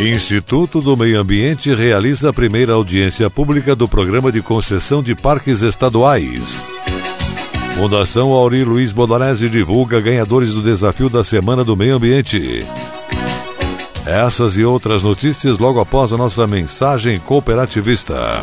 Instituto do Meio Ambiente realiza a primeira audiência pública do programa de concessão de parques estaduais. Fundação Auri Luiz Bodonese divulga ganhadores do desafio da Semana do Meio Ambiente. Essas e outras notícias logo após a nossa mensagem cooperativista.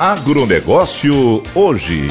Agronegócio hoje.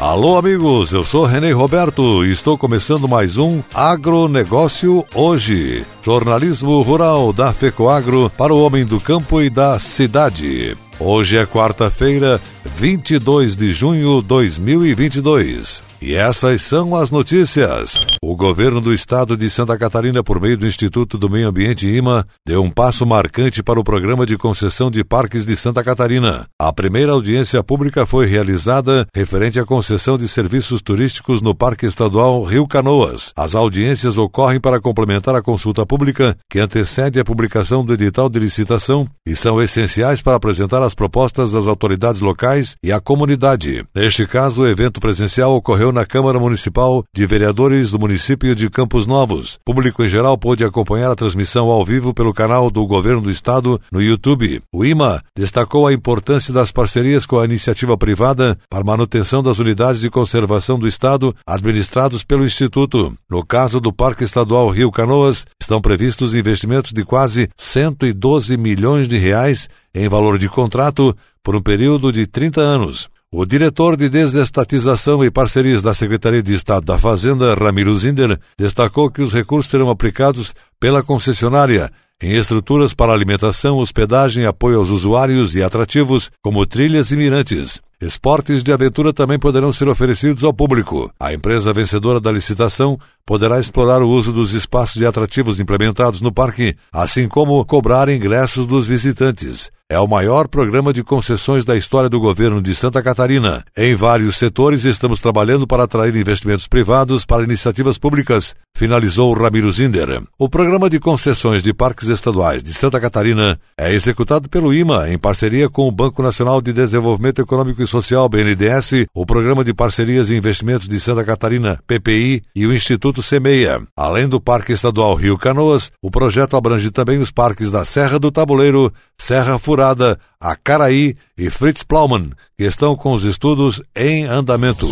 Alô, amigos, eu sou Renê Roberto e estou começando mais um Agronegócio Hoje. Jornalismo rural da FECOAGro para o homem do campo e da cidade. Hoje é quarta-feira, 22 de junho de 2022. E essas são as notícias. O governo do estado de Santa Catarina, por meio do Instituto do Meio Ambiente IMA, deu um passo marcante para o programa de concessão de parques de Santa Catarina. A primeira audiência pública foi realizada referente à concessão de serviços turísticos no Parque Estadual Rio Canoas. As audiências ocorrem para complementar a consulta pública que antecede a publicação do edital de licitação e são essenciais para apresentar as propostas às autoridades locais e à comunidade. Neste caso, o evento presencial ocorreu na Câmara Municipal de Vereadores do município de Campos Novos. Público em geral pôde acompanhar a transmissão ao vivo pelo canal do Governo do Estado no YouTube. O IMA destacou a importância das parcerias com a iniciativa privada para manutenção das unidades de conservação do Estado administrados pelo Instituto. No caso do Parque Estadual Rio Canoas, estão previstos investimentos de quase 112 milhões de reais em valor de contrato por um período de 30 anos. O diretor de desestatização e parcerias da Secretaria de Estado da Fazenda, Ramiro Zinder, destacou que os recursos serão aplicados pela concessionária em estruturas para alimentação, hospedagem, apoio aos usuários e atrativos, como trilhas e mirantes. Esportes de aventura também poderão ser oferecidos ao público. A empresa vencedora da licitação poderá explorar o uso dos espaços de atrativos implementados no parque, assim como cobrar ingressos dos visitantes. É o maior programa de concessões da história do governo de Santa Catarina. Em vários setores estamos trabalhando para atrair investimentos privados para iniciativas públicas, finalizou Ramiro Zinder. O programa de concessões de parques estaduais de Santa Catarina é executado pelo IMA em parceria com o Banco Nacional de Desenvolvimento Econômico e Social, BNDES, o Programa de Parcerias e Investimentos de Santa Catarina, PPI, e o Instituto Semeia. Além do Parque Estadual Rio Canoas, o projeto abrange também os parques da Serra do Tabuleiro, Serra Furada, Acaraí e Fritz Plaumann, que estão com os estudos em andamento.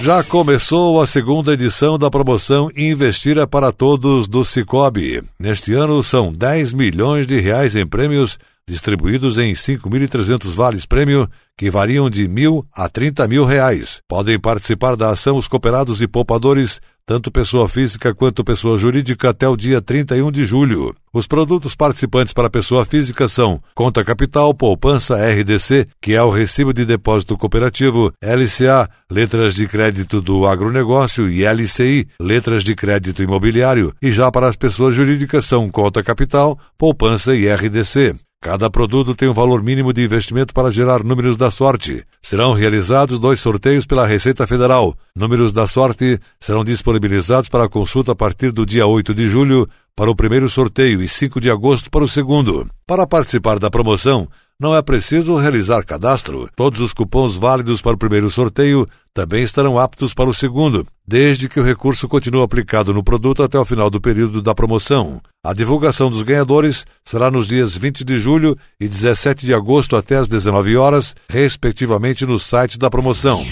Já começou a segunda edição da promoção Investira para Todos do Cicobi. Neste ano são 10 milhões de reais em prêmios distribuídos em 5.300 vales prêmio que variam de mil a 30 mil reais. Podem participar da ação os cooperados e poupadores, tanto pessoa física quanto pessoa jurídica, até o dia 31 de julho. Os produtos participantes para pessoa física são Conta Capital, Poupança RDC, que é o Recibo de Depósito Cooperativo, LCA, Letras de Crédito do Agronegócio e LCI, Letras de Crédito Imobiliário. E já para as pessoas jurídicas são Conta Capital, Poupança e RDC. Cada produto tem um valor mínimo de investimento para gerar números da sorte. Serão realizados dois sorteios pela Receita Federal. Números da sorte serão disponibilizados para consulta a partir do dia 8 de julho para o primeiro sorteio e 5 de agosto para o segundo. Para participar da promoção, não é preciso realizar cadastro. Todos os cupons válidos para o primeiro sorteio também estarão aptos para o segundo, desde que o recurso continue aplicado no produto até o final do período da promoção. A divulgação dos ganhadores será nos dias 20 de julho e 17 de agosto até às 19 horas, respectivamente, no site da promoção.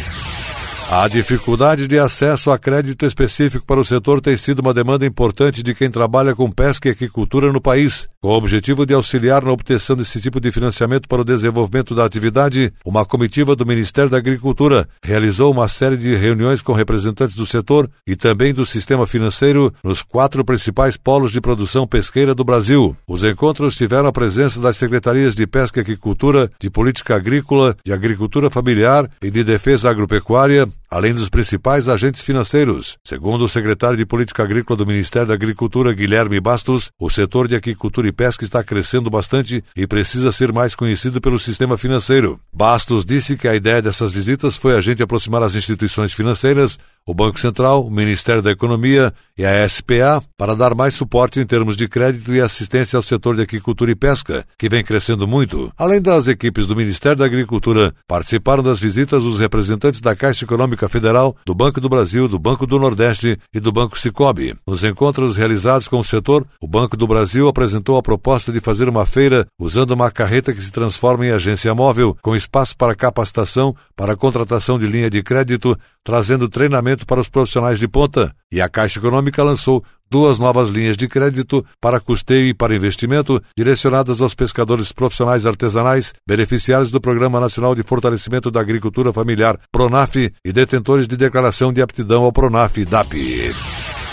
A dificuldade de acesso a crédito específico para o setor tem sido uma demanda importante de quem trabalha com pesca e aquicultura no país. Com o objetivo de auxiliar na obtenção desse tipo de financiamento para o desenvolvimento da atividade, uma comitiva do Ministério da Agricultura realizou uma série de reuniões com representantes do setor e também do sistema financeiro nos quatro principais polos de produção pesqueira do Brasil. Os encontros tiveram a presença das secretarias de Pesca e Aquicultura, de Política Agrícola, de Agricultura Familiar e de Defesa Agropecuária, além dos principais agentes financeiros. Segundo o secretário de Política Agrícola do Ministério da Agricultura, Guilherme Bastos, o setor de aquicultura e pesca está crescendo bastante e precisa ser mais conhecido pelo sistema financeiro. Bastos disse que a ideia dessas visitas foi a gente aproximar as instituições financeiras o Banco Central, o Ministério da Economia e a SPA para dar mais suporte em termos de crédito e assistência ao setor de aquicultura e pesca, que vem crescendo muito. Além das equipes do Ministério da Agricultura, participaram das visitas os representantes da Caixa Econômica Federal, do Banco do Brasil, do Banco do Nordeste e do Banco Cicobi. Nos encontros realizados com o setor, o Banco do Brasil apresentou a proposta de fazer uma feira usando uma carreta que se transforma em agência móvel, com espaço para capacitação, para contratação de linha de crédito, trazendo treinamento para os profissionais de ponta, e a Caixa Econômica lançou duas novas linhas de crédito para custeio e para investimento direcionadas aos pescadores profissionais artesanais, beneficiários do Programa Nacional de Fortalecimento da Agricultura Familiar, PRONAF, e detentores de declaração de aptidão ao PRONAF DAP.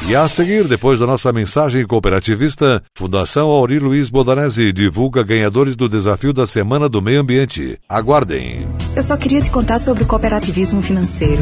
E a seguir, depois da nossa mensagem cooperativista, Fundação Auri Luiz Bodanese divulga ganhadores do desafio da Semana do Meio Ambiente. Aguardem. Eu só queria te contar sobre o cooperativismo financeiro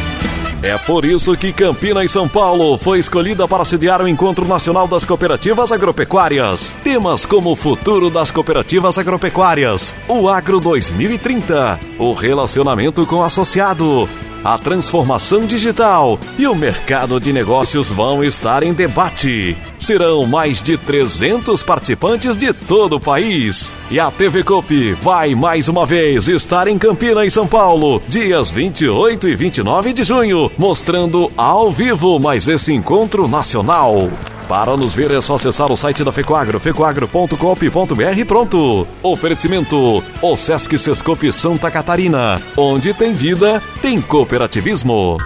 É por isso que Campina e São Paulo foi escolhida para sediar o Encontro Nacional das Cooperativas Agropecuárias. Temas como o futuro das cooperativas agropecuárias, o Agro 2030, o relacionamento com o associado, a transformação digital e o mercado de negócios vão estar em debate. Serão mais de 300 participantes de todo o país. E a TV Copi vai mais uma vez estar em Campina, em São Paulo, dias 28 e 29 de junho, mostrando ao vivo mais esse encontro nacional. Para nos ver é só acessar o site da Fecoagro, fecoagro.com.br pronto. Oferecimento, o Sesc Sescope Santa Catarina. Onde tem vida, tem cooperativismo.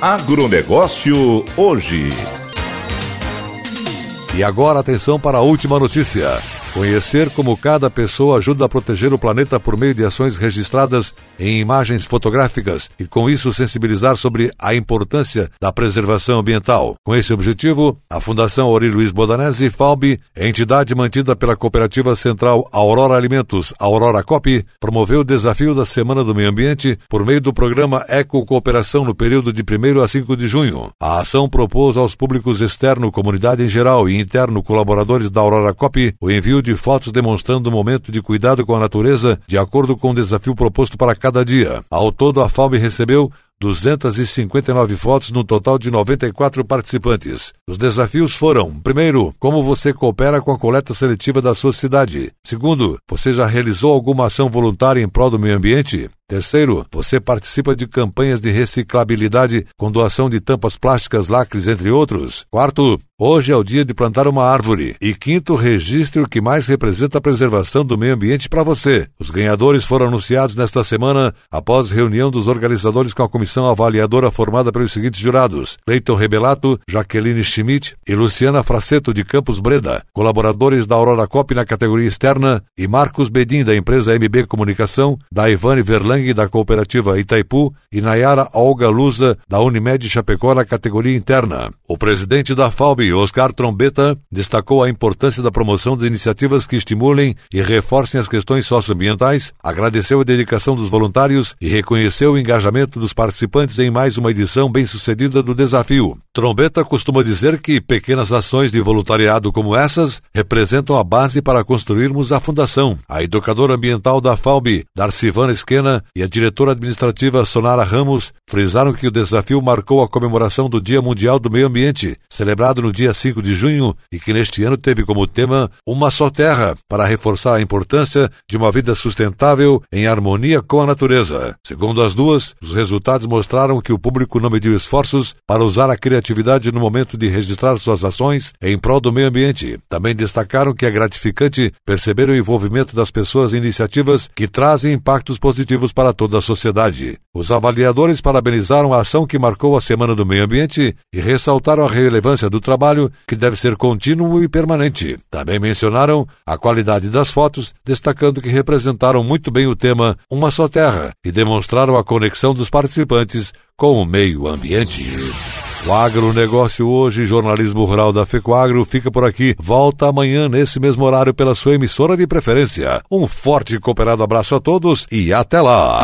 Agronegócio hoje. E agora atenção para a última notícia. Conhecer como cada pessoa ajuda a proteger o planeta por meio de ações registradas em imagens fotográficas e, com isso, sensibilizar sobre a importância da preservação ambiental. Com esse objetivo, a Fundação Ori Luiz Bodanese FALB, entidade mantida pela Cooperativa Central Aurora Alimentos, Aurora Cop, promoveu o desafio da Semana do Meio Ambiente por meio do programa Eco Cooperação no período de 1 a 5 de junho. A ação propôs aos públicos externo, comunidade em geral e interno colaboradores da Aurora Cop o envio de fotos demonstrando o momento de cuidado com a natureza de acordo com o desafio proposto para cada dia. Ao todo, a FAB recebeu 259 fotos no total de 94 participantes. Os desafios foram: primeiro, como você coopera com a coleta seletiva da sua cidade. Segundo, você já realizou alguma ação voluntária em prol do meio ambiente? Terceiro, você participa de campanhas de reciclabilidade com doação de tampas plásticas, lacres, entre outros. Quarto, hoje é o dia de plantar uma árvore. E quinto, registre o que mais representa a preservação do meio ambiente para você. Os ganhadores foram anunciados nesta semana após reunião dos organizadores com a Comissão comissão avaliadora formada pelos seguintes jurados: Cleiton Rebelato, Jaqueline Schmidt e Luciana Fraceto de Campos Breda, colaboradores da Aurora Cop na categoria externa, e Marcos Bedin, da empresa MB Comunicação, da Ivane Verlang, da cooperativa Itaipu, e Nayara Olga Lusa, da Unimed Chapecó, na categoria interna. O presidente da FAUB, Oscar Trombeta, destacou a importância da promoção de iniciativas que estimulem e reforcem as questões socioambientais, agradeceu a dedicação dos voluntários e reconheceu o engajamento dos participantes em mais uma edição bem-sucedida do desafio. Trombeta costuma dizer que pequenas ações de voluntariado como essas representam a base para construirmos a fundação. A educadora ambiental da FAUB, Darcivana Esquena, e a diretora administrativa Sonara Ramos frisaram que o desafio marcou a comemoração do Dia Mundial do Meio Ambiente, celebrado no dia 5 de junho e que neste ano teve como tema Uma Só Terra, para reforçar a importância de uma vida sustentável em harmonia com a natureza. Segundo as duas, os resultados mostraram que o público não mediu esforços para usar a criatividade atividade no momento de registrar suas ações em prol do meio ambiente. Também destacaram que é gratificante perceber o envolvimento das pessoas em iniciativas que trazem impactos positivos para toda a sociedade. Os avaliadores parabenizaram a ação que marcou a Semana do Meio Ambiente e ressaltaram a relevância do trabalho que deve ser contínuo e permanente. Também mencionaram a qualidade das fotos, destacando que representaram muito bem o tema Uma Só Terra e demonstraram a conexão dos participantes com o meio ambiente. O agronegócio hoje, jornalismo rural da FECOAGRO, fica por aqui. Volta amanhã nesse mesmo horário pela sua emissora de preferência. Um forte e cooperado abraço a todos e até lá!